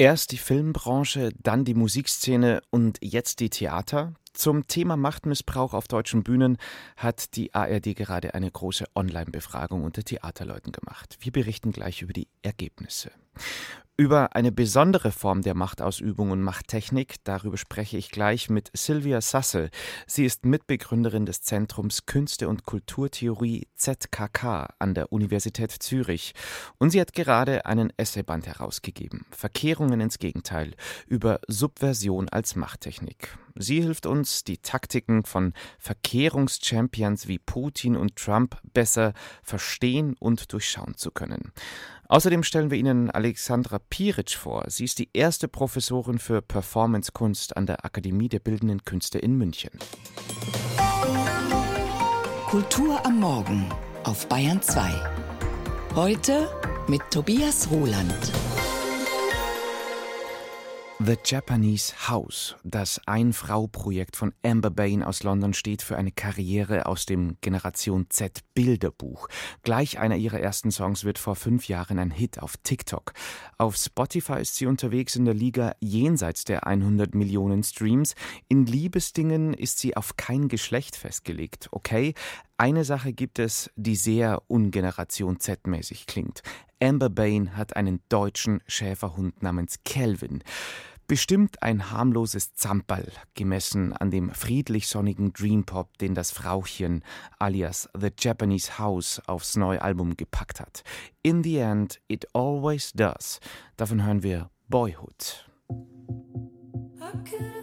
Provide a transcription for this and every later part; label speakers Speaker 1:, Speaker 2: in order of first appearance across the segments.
Speaker 1: Erst die Filmbranche, dann die Musikszene und jetzt die Theater. Zum Thema Machtmissbrauch auf deutschen Bühnen hat die ARD gerade eine große Online-Befragung unter Theaterleuten gemacht. Wir berichten gleich über die Ergebnisse. Über eine besondere Form der Machtausübung und Machttechnik, darüber spreche ich gleich mit Sylvia Sassel. Sie ist Mitbegründerin des Zentrums Künste und Kulturtheorie ZKK an der Universität Zürich. Und sie hat gerade einen Essayband herausgegeben, Verkehrungen ins Gegenteil, über Subversion als Machttechnik. Sie hilft uns, die Taktiken von Verkehrungschampions wie Putin und Trump besser verstehen und durchschauen zu können. Außerdem stellen wir Ihnen Alexandra Piritsch vor. Sie ist die erste Professorin für Performancekunst an der Akademie der Bildenden Künste in München.
Speaker 2: Kultur am Morgen auf Bayern 2. Heute mit Tobias Roland.
Speaker 1: The Japanese House, das Ein-Frau-Projekt von Amber Bain aus London, steht für eine Karriere aus dem Generation Z Bilderbuch. Gleich einer ihrer ersten Songs wird vor fünf Jahren ein Hit auf TikTok. Auf Spotify ist sie unterwegs in der Liga jenseits der 100 Millionen Streams. In Liebesdingen ist sie auf kein Geschlecht festgelegt. Okay, eine Sache gibt es, die sehr ungeneration Z-mäßig klingt. Amber Bain hat einen deutschen Schäferhund namens Kelvin. Bestimmt ein harmloses Zamperl, gemessen an dem friedlich sonnigen Dreampop, den das Frauchen alias The Japanese House aufs neue Album gepackt hat. In the end, it always does. Davon hören wir Boyhood. Okay.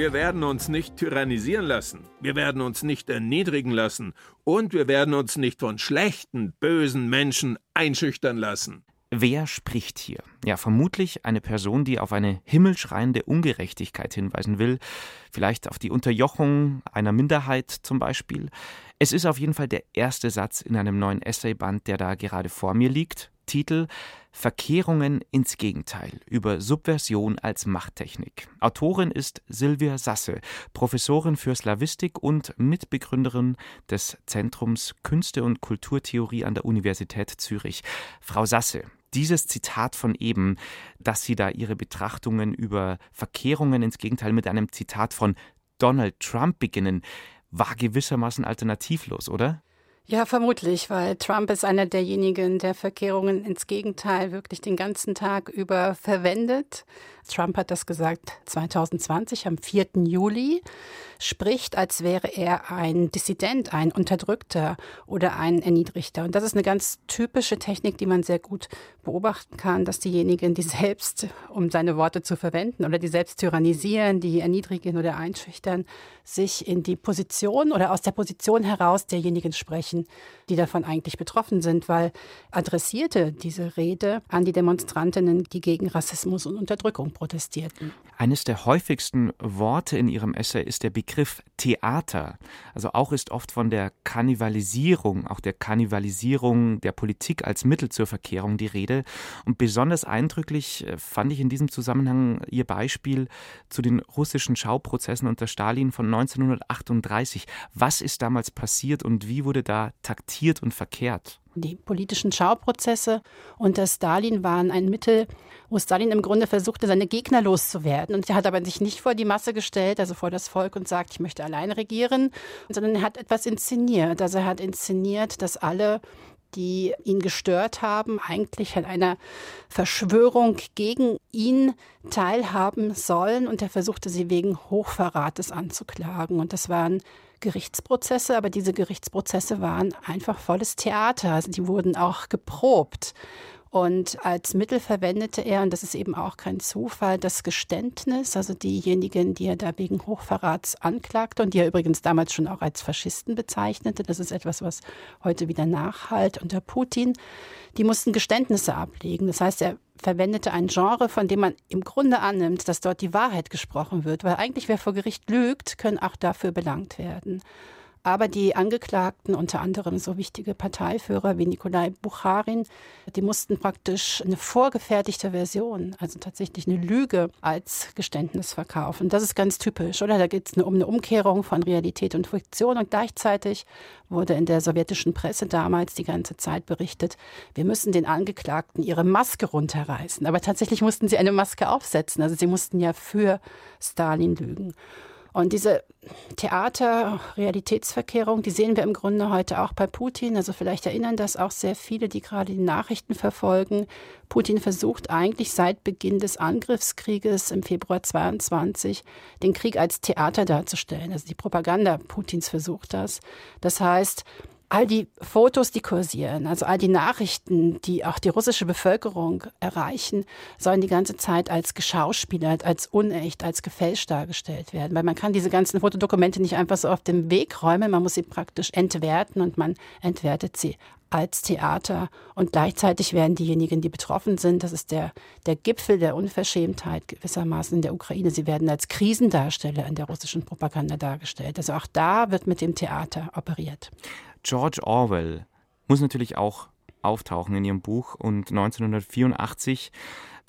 Speaker 3: Wir werden uns nicht tyrannisieren lassen, wir werden uns nicht erniedrigen lassen und wir werden uns nicht von schlechten, bösen Menschen einschüchtern lassen.
Speaker 1: Wer spricht hier? Ja, vermutlich eine Person, die auf eine himmelschreiende Ungerechtigkeit hinweisen will, vielleicht auf die Unterjochung einer Minderheit zum Beispiel. Es ist auf jeden Fall der erste Satz in einem neuen Essayband, der da gerade vor mir liegt. Titel Verkehrungen ins Gegenteil über Subversion als Machttechnik. Autorin ist Silvia Sasse, Professorin für Slawistik und Mitbegründerin des Zentrums Künste und Kulturtheorie an der Universität Zürich. Frau Sasse, dieses Zitat von eben, dass Sie da Ihre Betrachtungen über Verkehrungen ins Gegenteil mit einem Zitat von Donald Trump beginnen, war gewissermaßen alternativlos, oder?
Speaker 4: Ja, vermutlich, weil Trump ist einer derjenigen, der Verkehrungen ins Gegenteil wirklich den ganzen Tag über verwendet. Trump hat das gesagt 2020 am 4. Juli, spricht, als wäre er ein Dissident, ein Unterdrückter oder ein Erniedrigter. Und das ist eine ganz typische Technik, die man sehr gut beobachten kann, dass diejenigen, die selbst, um seine Worte zu verwenden, oder die selbst tyrannisieren, die erniedrigen oder einschüchtern, sich in die Position oder aus der Position heraus derjenigen sprechen, die davon eigentlich betroffen sind, weil adressierte diese Rede an die Demonstrantinnen, die gegen Rassismus und Unterdrückung protestierten.
Speaker 1: Eines der häufigsten Worte in Ihrem Essay ist der Begriff Theater. Also auch ist oft von der Kannibalisierung, auch der Kannibalisierung der Politik als Mittel zur Verkehrung die Rede. Und besonders eindrücklich äh, fand ich in diesem Zusammenhang Ihr Beispiel zu den russischen Schauprozessen unter Stalin von 1938. Was ist damals passiert und wie wurde da taktiert und verkehrt?
Speaker 4: Die politischen Schauprozesse unter Stalin waren ein Mittel, wo Stalin im Grunde versuchte, seine Gegner loszuwerden. Und er hat aber sich nicht vor die Masse gestellt, also vor das Volk und sagt, ich möchte allein regieren, sondern er hat etwas inszeniert. Also er hat inszeniert, dass alle die ihn gestört haben, eigentlich an einer Verschwörung gegen ihn teilhaben sollen. Und er versuchte sie wegen Hochverrates anzuklagen. Und das waren Gerichtsprozesse, aber diese Gerichtsprozesse waren einfach volles Theater. Also die wurden auch geprobt. Und als Mittel verwendete er, und das ist eben auch kein Zufall, das Geständnis, also diejenigen, die er da wegen Hochverrats anklagte und die er übrigens damals schon auch als Faschisten bezeichnete. Das ist etwas, was heute wieder nachhalt unter Putin. Die mussten Geständnisse ablegen. Das heißt, er verwendete ein Genre, von dem man im Grunde annimmt, dass dort die Wahrheit gesprochen wird, weil eigentlich wer vor Gericht lügt, können auch dafür belangt werden. Aber die Angeklagten, unter anderem so wichtige Parteiführer wie Nikolai Bucharin, die mussten praktisch eine vorgefertigte Version, also tatsächlich eine Lüge als Geständnis verkaufen. Das ist ganz typisch, oder? Da geht es um eine Umkehrung von Realität und Fiktion und gleichzeitig wurde in der sowjetischen Presse damals die ganze Zeit berichtet, wir müssen den Angeklagten ihre Maske runterreißen. Aber tatsächlich mussten sie eine Maske aufsetzen. Also sie mussten ja für Stalin lügen. Und diese Theater-Realitätsverkehrung, die sehen wir im Grunde heute auch bei Putin. Also vielleicht erinnern das auch sehr viele, die gerade die Nachrichten verfolgen. Putin versucht eigentlich seit Beginn des Angriffskrieges im Februar 22 den Krieg als Theater darzustellen. Also die Propaganda Putins versucht das. Das heißt, all die Fotos, die kursieren, also all die Nachrichten, die auch die russische Bevölkerung erreichen, sollen die ganze Zeit als geschauspielert, als unecht, als gefälscht dargestellt werden. Weil man kann diese ganzen Fotodokumente nicht einfach so auf dem Weg räumen, man muss sie praktisch entwerten und man entwertet sie als Theater und gleichzeitig werden diejenigen, die betroffen sind, das ist der, der Gipfel der Unverschämtheit gewissermaßen in der Ukraine, sie werden als Krisendarsteller in der russischen Propaganda dargestellt. Also auch da wird mit dem Theater operiert.
Speaker 1: George Orwell muss natürlich auch auftauchen in ihrem Buch und 1984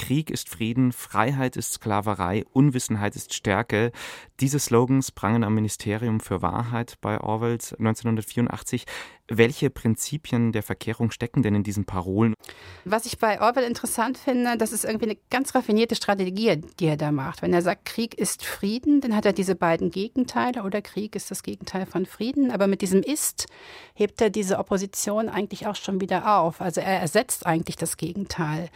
Speaker 1: Krieg ist Frieden, Freiheit ist Sklaverei, Unwissenheit ist Stärke. Diese Slogans prangen am Ministerium für Wahrheit bei Orwells 1984. Welche Prinzipien der Verkehrung stecken denn in diesen Parolen?
Speaker 4: Was ich bei Orwell interessant finde, das ist irgendwie eine ganz raffinierte Strategie, die er da macht. Wenn er sagt, Krieg ist Frieden, dann hat er diese beiden Gegenteile oder Krieg ist das Gegenteil von Frieden. Aber mit diesem Ist hebt er diese Opposition eigentlich auch schon wieder auf. Also er ersetzt eigentlich das Gegenteil.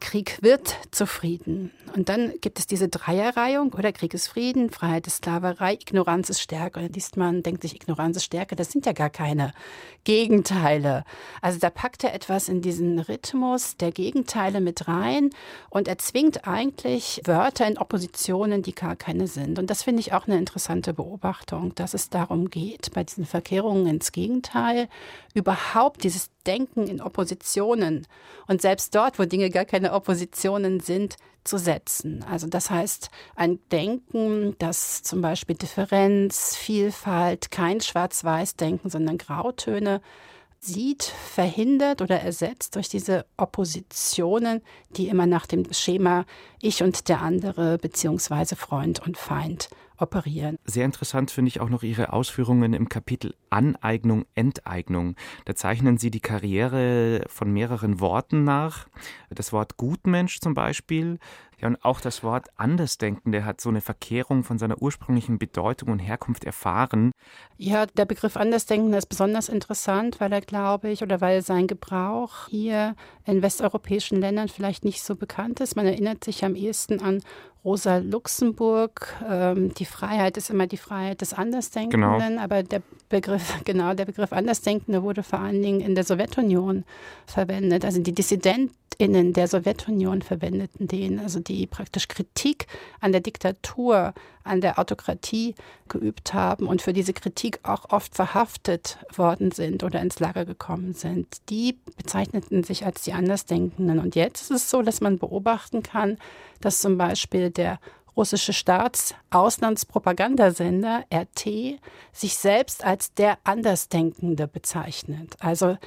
Speaker 4: Krieg wird zu Frieden. Und dann gibt es diese Dreierreihung, oder Krieg ist Frieden, Freiheit ist Sklaverei, Ignoranz ist Stärke. Und liest man, denkt sich, Ignoranz ist Stärke, das sind ja gar keine Gegenteile. Also da packt er etwas in diesen Rhythmus der Gegenteile mit rein und er zwingt eigentlich Wörter in Oppositionen, die gar keine sind. Und das finde ich auch eine interessante Beobachtung, dass es darum geht, bei diesen Verkehrungen ins Gegenteil, überhaupt dieses Denken in Oppositionen und selbst dort, wo Dinge gar keine Oppositionen sind, zu setzen. Also das heißt, ein Denken, das zum Beispiel Differenz, Vielfalt, kein Schwarz-Weiß-Denken, sondern Grautöne sieht, verhindert oder ersetzt durch diese Oppositionen, die immer nach dem Schema Ich und der andere beziehungsweise Freund und Feind operieren.
Speaker 1: Sehr interessant finde ich auch noch Ihre Ausführungen im Kapitel Aneignung, Enteignung. Da zeichnen Sie die Karriere von mehreren Worten nach. Das Wort Gutmensch zum Beispiel Ja, und auch das Wort Andersdenkende hat so eine Verkehrung von seiner ursprünglichen Bedeutung und Herkunft erfahren.
Speaker 4: Ja, der Begriff Andersdenkende ist besonders interessant, weil er, glaube ich, oder weil sein Gebrauch hier in westeuropäischen Ländern vielleicht nicht so bekannt ist. Man erinnert sich am ehesten an Rosa Luxemburg. Ähm, die Freiheit ist immer die Freiheit des Andersdenkenden, genau. aber der Begriff, genau, der Begriff Andersdenkende wurde vor allen Dingen in der Sowjetunion verwendet. Also die DissidentInnen der Sowjetunion verwendeten den, also die praktisch Kritik an der Diktatur, an der Autokratie geübt haben und für diese Kritik auch oft verhaftet worden sind oder ins Lager gekommen sind. Die bezeichneten sich als die Andersdenkenden. Und jetzt ist es so, dass man beobachten kann, dass zum Beispiel der russische Staatsauslandspropagandasender RT sich selbst als der Andersdenkende bezeichnet. Also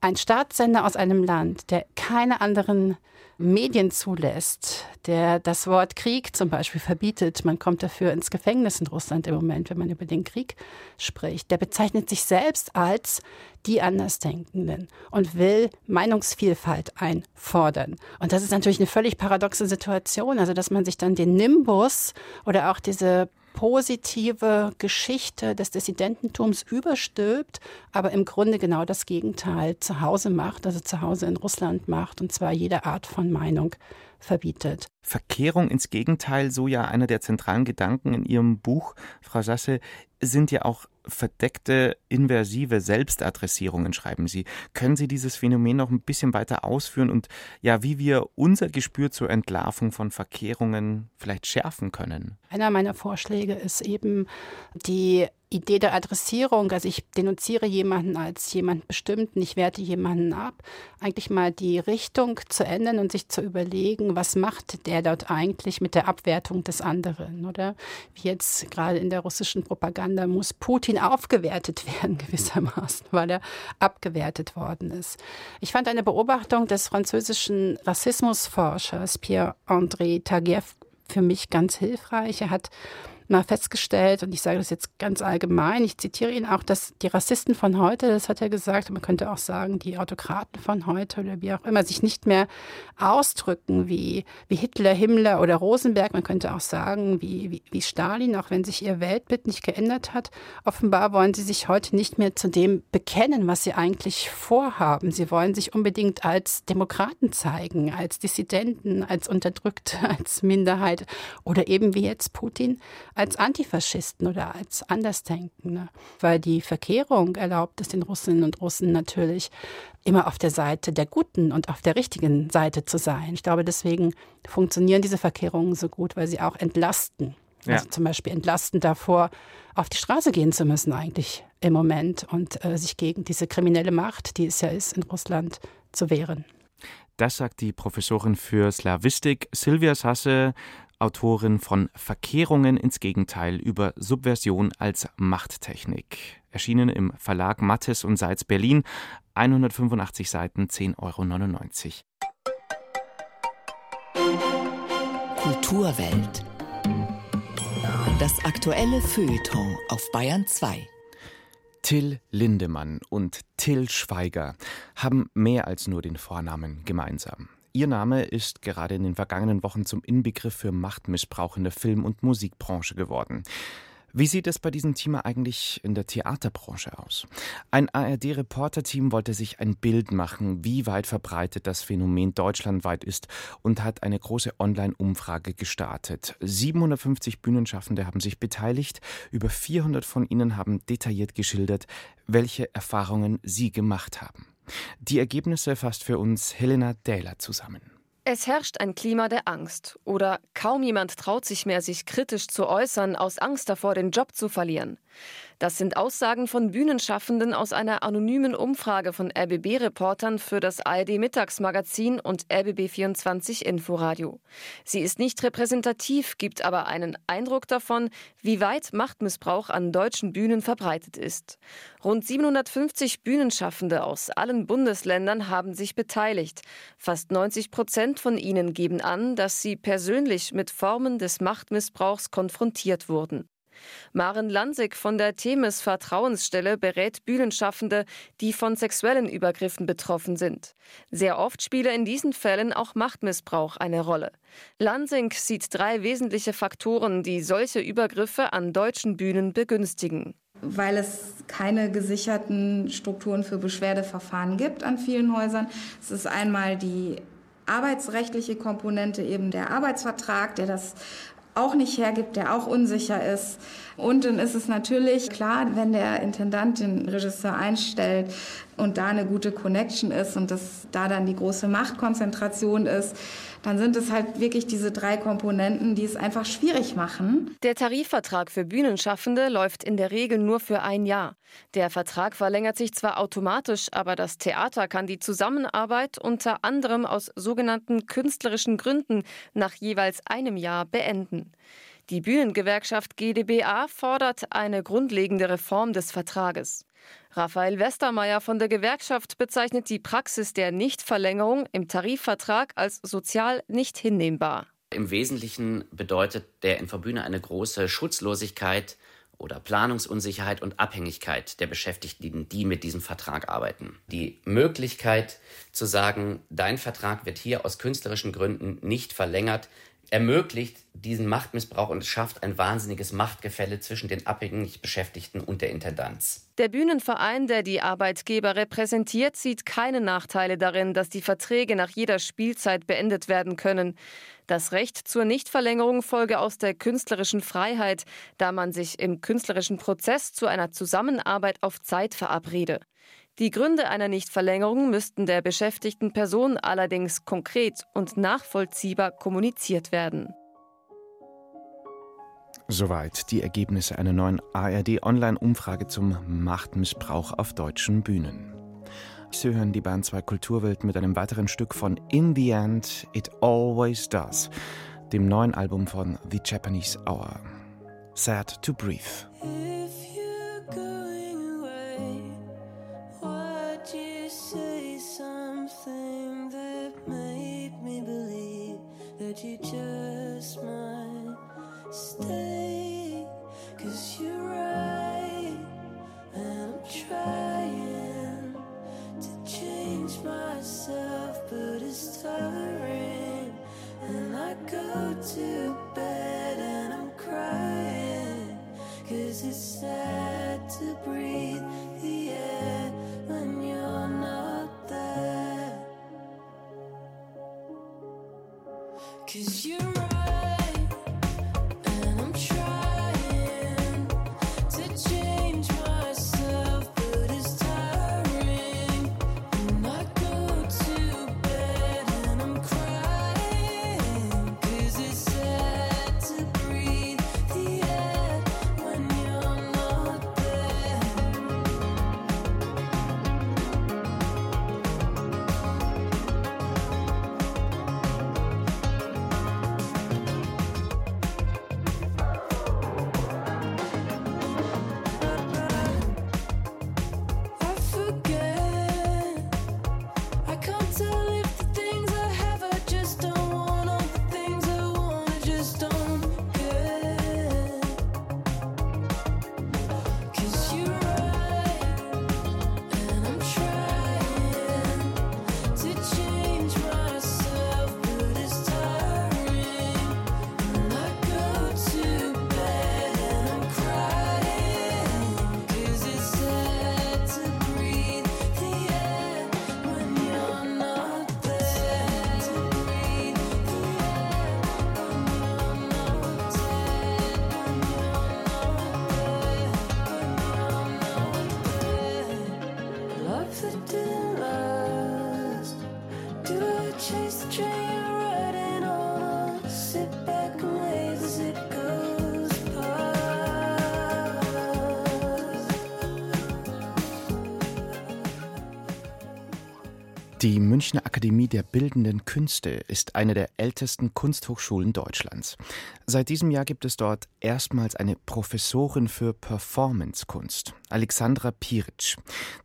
Speaker 4: ein Staatssender aus einem Land, der keine anderen Medien zulässt, der das Wort Krieg zum Beispiel verbietet, man kommt dafür ins Gefängnis in Russland im Moment, wenn man über den Krieg spricht, der bezeichnet sich selbst als die Andersdenkenden und will Meinungsvielfalt einfordern. Und das ist natürlich eine völlig paradoxe Situation, also dass man sich dann den Nimbus oder auch diese positive Geschichte des Dissidententums überstülpt, aber im Grunde genau das Gegenteil zu Hause macht, also zu Hause in Russland macht, und zwar jede Art von Meinung verbietet.
Speaker 1: Verkehrung ins Gegenteil, so ja einer der zentralen Gedanken in Ihrem Buch, Frau Sasse, sind ja auch verdeckte inversive Selbstadressierungen, schreiben Sie. Können Sie dieses Phänomen noch ein bisschen weiter ausführen und ja, wie wir unser Gespür zur Entlarvung von Verkehrungen vielleicht schärfen können?
Speaker 4: Einer meiner Vorschläge ist eben die Idee der Adressierung, also ich denunziere jemanden als jemand bestimmten, ich werte jemanden ab, eigentlich mal die Richtung zu ändern und sich zu überlegen, was macht der dort eigentlich mit der Abwertung des anderen, oder? Wie jetzt gerade in der russischen Propaganda muss Putin aufgewertet werden gewissermaßen, weil er abgewertet worden ist. Ich fand eine Beobachtung des französischen Rassismusforschers Pierre-André Taguieff für mich ganz hilfreich. Er hat mal festgestellt, und ich sage das jetzt ganz allgemein, ich zitiere ihn auch, dass die Rassisten von heute, das hat er gesagt, man könnte auch sagen, die Autokraten von heute oder wie auch immer, sich nicht mehr ausdrücken wie, wie Hitler, Himmler oder Rosenberg. Man könnte auch sagen, wie, wie, wie Stalin, auch wenn sich ihr Weltbild nicht geändert hat. Offenbar wollen sie sich heute nicht mehr zu dem bekennen, was sie eigentlich vorhaben. Sie wollen sich unbedingt als Demokraten zeigen, als Dissidenten, als Unterdrückte, als Minderheit oder eben wie jetzt Putin als Antifaschisten oder als Andersdenkende, weil die Verkehrung erlaubt es den Russinnen und Russen natürlich immer auf der Seite der Guten und auf der richtigen Seite zu sein. Ich glaube, deswegen funktionieren diese Verkehrungen so gut, weil sie auch entlasten. Ja. Also zum Beispiel entlasten davor, auf die Straße gehen zu müssen eigentlich im Moment und äh, sich gegen diese kriminelle Macht, die es ja ist, in Russland zu wehren.
Speaker 1: Das sagt die Professorin für Slawistik Silvia Sasse Autorin von Verkehrungen ins Gegenteil über Subversion als Machttechnik. Erschienen im Verlag Mattes und Seitz Berlin, 185 Seiten, 10,99
Speaker 2: Euro. Kulturwelt. Das aktuelle Feuilleton auf Bayern 2.
Speaker 1: Till Lindemann und Till Schweiger haben mehr als nur den Vornamen gemeinsam. Ihr Name ist gerade in den vergangenen Wochen zum Inbegriff für Machtmissbrauch in der Film- und Musikbranche geworden. Wie sieht es bei diesem Thema eigentlich in der Theaterbranche aus? Ein ARD-Reporterteam wollte sich ein Bild machen, wie weit verbreitet das Phänomen deutschlandweit ist und hat eine große Online-Umfrage gestartet. 750 Bühnenschaffende haben sich beteiligt, über 400 von ihnen haben detailliert geschildert, welche Erfahrungen sie gemacht haben. Die Ergebnisse fasst für uns Helena Dähler zusammen.
Speaker 5: Es herrscht ein Klima der Angst oder kaum jemand traut sich mehr, sich kritisch zu äußern, aus Angst davor, den Job zu verlieren. Das sind Aussagen von Bühnenschaffenden aus einer anonymen Umfrage von RBB-Reportern für das ARD-Mittagsmagazin und RBB24 Inforadio. Sie ist nicht repräsentativ, gibt aber einen Eindruck davon, wie weit Machtmissbrauch an deutschen Bühnen verbreitet ist. Rund 750 Bühnenschaffende aus allen Bundesländern haben sich beteiligt. Fast 90 Prozent von ihnen geben an, dass sie persönlich mit Formen des Machtmissbrauchs konfrontiert wurden. Maren Lansig von der Themis Vertrauensstelle berät Bühnenschaffende, die von sexuellen Übergriffen betroffen sind. Sehr oft spiele in diesen Fällen auch Machtmissbrauch eine Rolle. Lansing sieht drei wesentliche Faktoren, die solche Übergriffe an deutschen Bühnen begünstigen
Speaker 6: weil es keine gesicherten Strukturen für Beschwerdeverfahren gibt an vielen Häusern. Es ist einmal die arbeitsrechtliche Komponente, eben der Arbeitsvertrag, der das auch nicht hergibt, der auch unsicher ist. Und dann ist es natürlich klar, wenn der Intendant den Regisseur einstellt und da eine gute Connection ist und dass da dann die große Machtkonzentration ist, dann sind es halt wirklich diese drei Komponenten, die es einfach schwierig machen.
Speaker 5: Der Tarifvertrag für Bühnenschaffende läuft in der Regel nur für ein Jahr. Der Vertrag verlängert sich zwar automatisch, aber das Theater kann die Zusammenarbeit unter anderem aus sogenannten künstlerischen Gründen nach jeweils einem Jahr beenden. Die Bühnengewerkschaft GdBA fordert eine grundlegende Reform des Vertrages. Raphael Westermeier von der Gewerkschaft bezeichnet die Praxis der Nichtverlängerung im Tarifvertrag als sozial nicht hinnehmbar.
Speaker 7: Im Wesentlichen bedeutet der Infobühne eine große Schutzlosigkeit oder Planungsunsicherheit und Abhängigkeit der Beschäftigten, die mit diesem Vertrag arbeiten. Die Möglichkeit zu sagen, dein Vertrag wird hier aus künstlerischen Gründen nicht verlängert, ermöglicht diesen Machtmissbrauch und schafft ein wahnsinniges Machtgefälle zwischen den abhängig Beschäftigten und der Intendanz.
Speaker 5: Der Bühnenverein, der die Arbeitgeber repräsentiert, sieht keine Nachteile darin, dass die Verträge nach jeder Spielzeit beendet werden können. Das Recht zur Nichtverlängerung folge aus der künstlerischen Freiheit, da man sich im künstlerischen Prozess zu einer Zusammenarbeit auf Zeit verabrede. Die Gründe einer Nichtverlängerung müssten der beschäftigten Person allerdings konkret und nachvollziehbar kommuniziert werden.
Speaker 8: Soweit die Ergebnisse einer neuen ARD-Online-Umfrage zum Machtmissbrauch auf deutschen Bühnen. Sie hören die Band 2 Kulturwelt mit einem weiteren Stück von In the End, It Always Does, dem neuen Album von The Japanese Hour. Sad to Breathe. Die Münchner Akademie der Bildenden Künste ist eine der ältesten Kunsthochschulen Deutschlands. Seit diesem Jahr gibt es dort erstmals eine Professorin für Performancekunst, Alexandra Piric.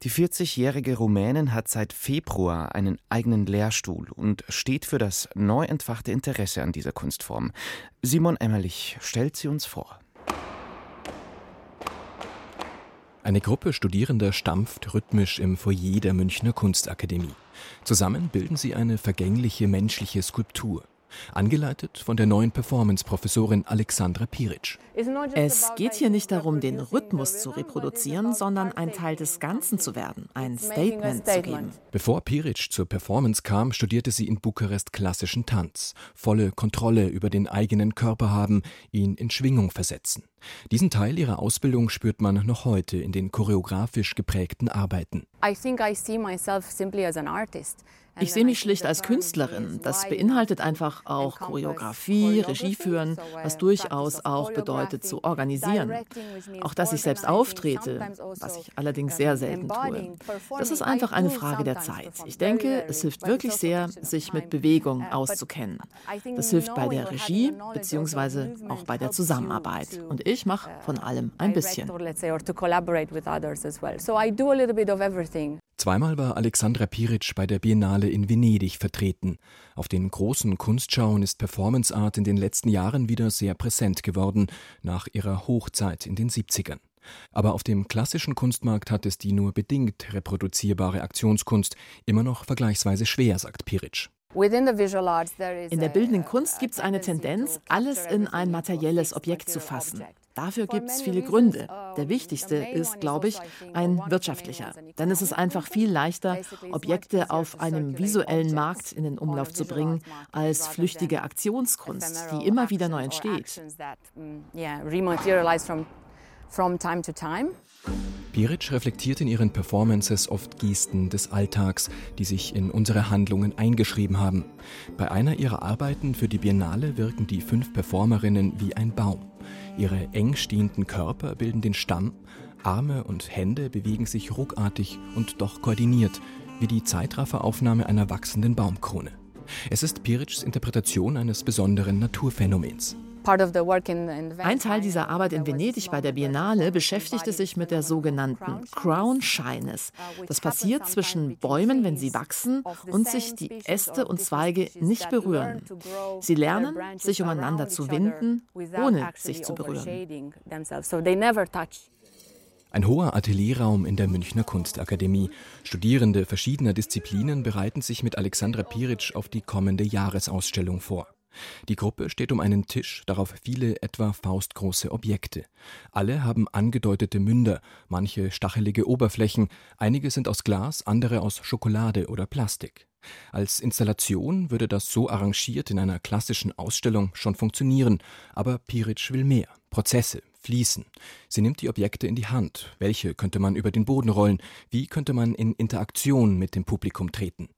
Speaker 8: Die 40-jährige Rumänin hat seit Februar einen eigenen Lehrstuhl und steht für das neu entfachte Interesse an dieser Kunstform. Simon Emmerlich stellt sie uns vor.
Speaker 9: Eine Gruppe Studierender stampft rhythmisch im Foyer der Münchner Kunstakademie. Zusammen bilden sie eine vergängliche menschliche Skulptur. Angeleitet von der neuen Performance-Professorin Alexandra Piric.
Speaker 10: Es geht hier nicht darum, den Rhythmus zu reproduzieren, sondern ein Teil des Ganzen zu werden, ein Statement zu geben.
Speaker 9: Bevor Piric zur Performance kam, studierte sie in Bukarest klassischen Tanz. Volle Kontrolle über den eigenen Körper haben, ihn in Schwingung versetzen. Diesen Teil ihrer Ausbildung spürt man noch heute in den choreografisch geprägten Arbeiten.
Speaker 10: I think I see myself simply as an artist. Ich sehe mich schlicht als Künstlerin. Das beinhaltet einfach auch Choreografie, Regie führen, was durchaus auch bedeutet zu organisieren. Auch dass ich selbst auftrete, was ich allerdings sehr selten tue. Das ist einfach eine Frage der Zeit. Ich denke, es hilft wirklich sehr, sich mit Bewegung auszukennen. Das hilft bei der Regie bzw. auch bei der Zusammenarbeit. Und ich mache von allem ein bisschen.
Speaker 9: Zweimal war Alexandra Piric bei der Biennale in Venedig vertreten. Auf den großen Kunstschauen ist Performance Art in den letzten Jahren wieder sehr präsent geworden, nach ihrer Hochzeit in den 70ern. Aber auf dem klassischen Kunstmarkt hat es die nur bedingt reproduzierbare Aktionskunst immer noch vergleichsweise schwer, sagt Piric.
Speaker 10: In der bildenden Kunst gibt es eine Tendenz, alles in ein materielles Objekt zu fassen. Dafür gibt es viele Gründe. Der wichtigste ist, glaube ich, ein wirtschaftlicher. Denn es ist einfach viel leichter, Objekte auf einem visuellen Markt in den Umlauf zu bringen, als flüchtige Aktionskunst, die immer wieder neu entsteht.
Speaker 9: Biric reflektiert in ihren Performances oft Gesten des Alltags, die sich in unsere Handlungen eingeschrieben haben. Bei einer ihrer Arbeiten für die Biennale wirken die fünf Performerinnen wie ein Baum. Ihre eng stehenden Körper bilden den Stamm, Arme und Hände bewegen sich ruckartig und doch koordiniert, wie die Zeitrafferaufnahme einer wachsenden Baumkrone. Es ist Pirics Interpretation eines besonderen Naturphänomens.
Speaker 10: Ein Teil dieser Arbeit in Venedig bei der Biennale beschäftigte sich mit der sogenannten Crown Shyness. Das passiert zwischen Bäumen, wenn sie wachsen und sich die Äste und Zweige nicht berühren. Sie lernen, sich umeinander zu winden, ohne sich zu berühren.
Speaker 9: Ein hoher Atelierraum in der Münchner Kunstakademie. Studierende verschiedener Disziplinen bereiten sich mit Alexandra Piric auf die kommende Jahresausstellung vor. Die Gruppe steht um einen Tisch, darauf viele etwa faustgroße Objekte. Alle haben angedeutete Münder, manche stachelige Oberflächen, einige sind aus Glas, andere aus Schokolade oder Plastik. Als Installation würde das so arrangiert in einer klassischen Ausstellung schon funktionieren, aber Piric will mehr. Prozesse, fließen. Sie nimmt die Objekte in die Hand. Welche könnte man über den Boden rollen? Wie könnte man in Interaktion mit dem Publikum treten?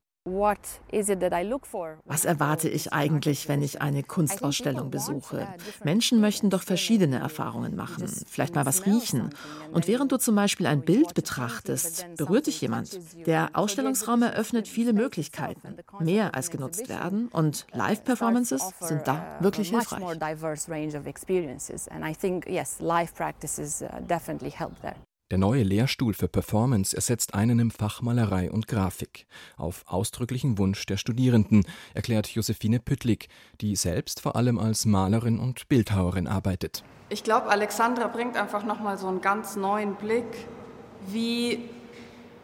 Speaker 10: Was erwarte ich eigentlich, wenn ich eine Kunstausstellung besuche? Menschen möchten doch verschiedene Erfahrungen machen, vielleicht mal was riechen. Und während du zum Beispiel ein Bild betrachtest, berührt dich jemand. Der Ausstellungsraum eröffnet viele Möglichkeiten, mehr als genutzt werden. Und Live-Performances sind da wirklich hilfreich.
Speaker 9: Der neue Lehrstuhl für Performance ersetzt einen im Fach Malerei und Grafik. Auf ausdrücklichen Wunsch der Studierenden, erklärt Josephine Püttlik, die selbst vor allem als Malerin und Bildhauerin arbeitet.
Speaker 11: Ich glaube, Alexandra bringt einfach nochmal so einen ganz neuen Blick, wie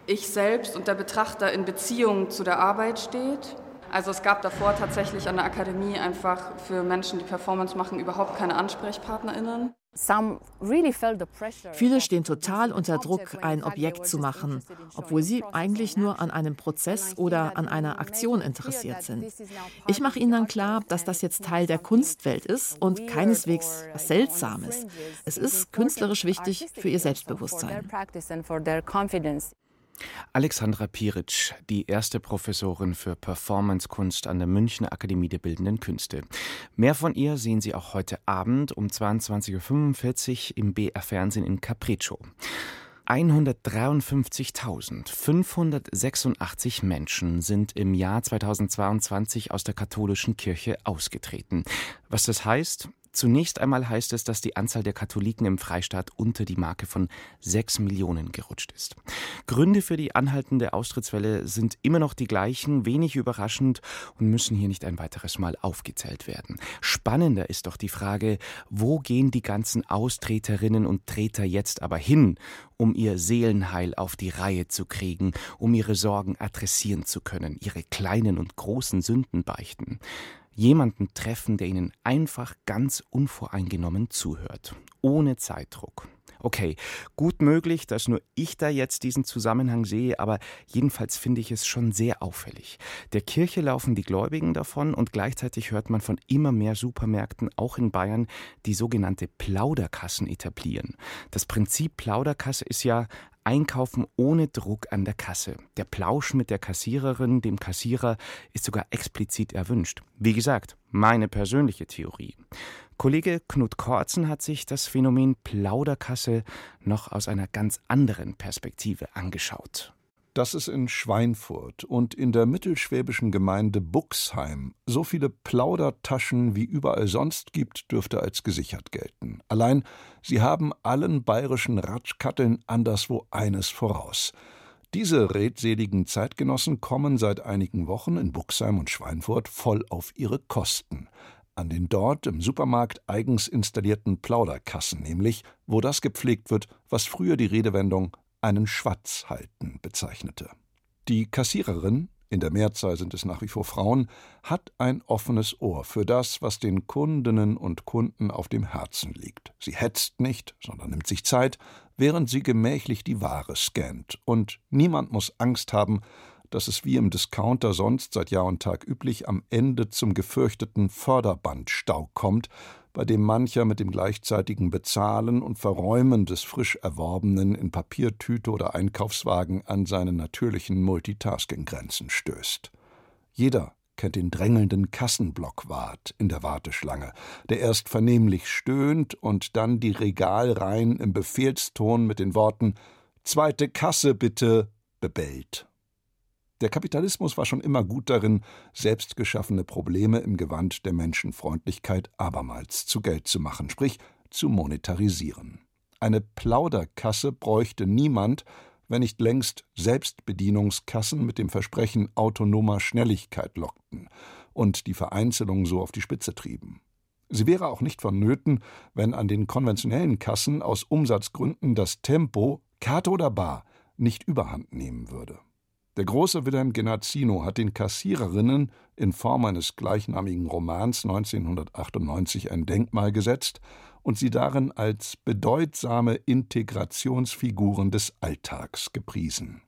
Speaker 11: ich selbst und der Betrachter in Beziehung zu der Arbeit steht. Also es gab davor tatsächlich an der Akademie einfach für Menschen, die Performance machen, überhaupt keine AnsprechpartnerInnen.
Speaker 10: Viele stehen total unter Druck, ein Objekt zu machen, obwohl sie eigentlich nur an einem Prozess oder an einer Aktion interessiert sind. Ich mache ihnen dann klar, dass das jetzt Teil der Kunstwelt ist und keineswegs was Seltsames. Es ist künstlerisch wichtig für ihr Selbstbewusstsein.
Speaker 1: Alexandra Piric, die erste Professorin für Performancekunst an der Münchner Akademie der Bildenden Künste. Mehr von ihr sehen Sie auch heute Abend um 22.45 Uhr im BR Fernsehen in Capriccio. 153.586 Menschen sind im Jahr 2022 aus der katholischen Kirche ausgetreten. Was das heißt? Zunächst einmal heißt es, dass die Anzahl der Katholiken im Freistaat unter die Marke von sechs Millionen gerutscht ist. Gründe für die anhaltende Austrittswelle sind immer noch die gleichen, wenig überraschend und müssen hier nicht ein weiteres Mal aufgezählt werden. Spannender ist doch die Frage, wo gehen die ganzen Austreterinnen und Treter jetzt aber hin, um ihr Seelenheil auf die Reihe zu kriegen, um ihre Sorgen adressieren zu können, ihre kleinen und großen Sünden beichten jemanden treffen, der ihnen einfach ganz unvoreingenommen zuhört, ohne Zeitdruck. Okay, gut möglich, dass nur ich da jetzt diesen Zusammenhang sehe, aber jedenfalls finde ich es schon sehr auffällig. Der Kirche laufen die Gläubigen davon und gleichzeitig hört man von immer mehr Supermärkten, auch in Bayern, die sogenannte Plauderkassen etablieren. Das Prinzip Plauderkasse ist ja, Einkaufen ohne Druck an der Kasse. Der Plausch mit der Kassiererin, dem Kassierer, ist sogar explizit erwünscht. Wie gesagt, meine persönliche Theorie. Kollege Knut Korzen hat sich das Phänomen Plauderkasse noch aus einer ganz anderen Perspektive angeschaut
Speaker 12: dass es in Schweinfurt und in der mittelschwäbischen Gemeinde Buxheim so viele Plaudertaschen wie überall sonst gibt, dürfte als gesichert gelten. Allein sie haben allen bayerischen Ratschkatteln anderswo eines voraus. Diese redseligen Zeitgenossen kommen seit einigen Wochen in Buxheim und Schweinfurt voll auf ihre Kosten. An den dort im Supermarkt eigens installierten Plauderkassen nämlich, wo das gepflegt wird, was früher die Redewendung einen Schwatz halten bezeichnete. Die Kassiererin, in der Mehrzahl sind es nach wie vor Frauen, hat ein offenes Ohr für das, was den Kundinnen und Kunden auf dem Herzen liegt. Sie hetzt nicht, sondern nimmt sich Zeit, während sie gemächlich die Ware scannt. Und niemand muss Angst haben, dass es wie im Discounter sonst seit Jahr und Tag üblich am Ende zum gefürchteten Förderbandstau kommt, bei dem mancher mit dem gleichzeitigen Bezahlen und Verräumen des frisch Erworbenen in Papiertüte oder Einkaufswagen an seine natürlichen Multitasking-Grenzen stößt. Jeder kennt den drängelnden Kassenblockwart in der Warteschlange, der erst vernehmlich stöhnt und dann die Regalreihen im Befehlston mit den Worten Zweite Kasse bitte bebellt. Der Kapitalismus war schon immer gut darin, selbstgeschaffene Probleme im Gewand der Menschenfreundlichkeit abermals zu Geld zu machen, sprich zu monetarisieren. Eine Plauderkasse bräuchte niemand, wenn nicht längst Selbstbedienungskassen mit dem Versprechen autonomer Schnelligkeit lockten und die Vereinzelung so auf die Spitze trieben. Sie wäre auch nicht vonnöten, wenn an den konventionellen Kassen aus Umsatzgründen das Tempo, Karte oder Bar, nicht überhand nehmen würde. Der große Wilhelm Genazzino hat den Kassiererinnen in Form eines gleichnamigen Romans 1998 ein Denkmal gesetzt und sie darin als bedeutsame Integrationsfiguren des Alltags gepriesen.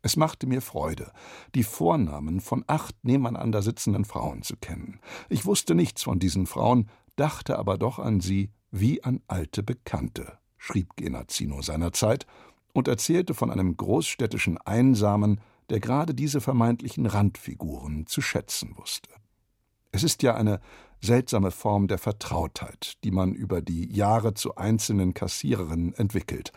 Speaker 12: Es machte mir Freude, die Vornamen von acht nebeneinander sitzenden Frauen zu kennen. Ich wusste nichts von diesen Frauen, dachte aber doch an sie wie an alte Bekannte, schrieb Genazzino seinerzeit und erzählte von einem großstädtischen Einsamen, der gerade diese vermeintlichen Randfiguren zu schätzen wusste. Es ist ja eine seltsame Form der Vertrautheit, die man über die Jahre zu einzelnen Kassiererinnen entwickelt.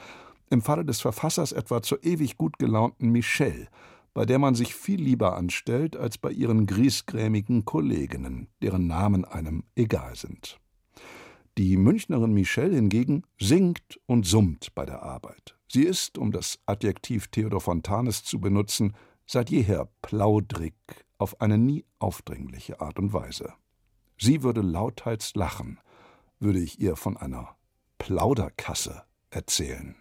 Speaker 12: Im Falle des Verfassers etwa zur ewig gut gelaunten Michelle, bei der man sich viel lieber anstellt als bei ihren griesgrämigen Kolleginnen, deren Namen einem egal sind. Die Münchnerin Michelle hingegen singt und summt bei der Arbeit. Sie ist, um das Adjektiv Theodor Fontanes zu benutzen, seit jeher plaudrig auf eine nie aufdringliche Art und Weise. Sie würde lauthals lachen, würde ich ihr von einer Plauderkasse erzählen.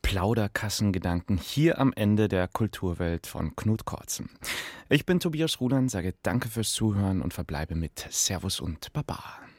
Speaker 1: Plauderkassengedanken hier am Ende der Kulturwelt von Knut Korzen. Ich bin Tobias Rudern, sage Danke fürs Zuhören und verbleibe mit Servus und Baba.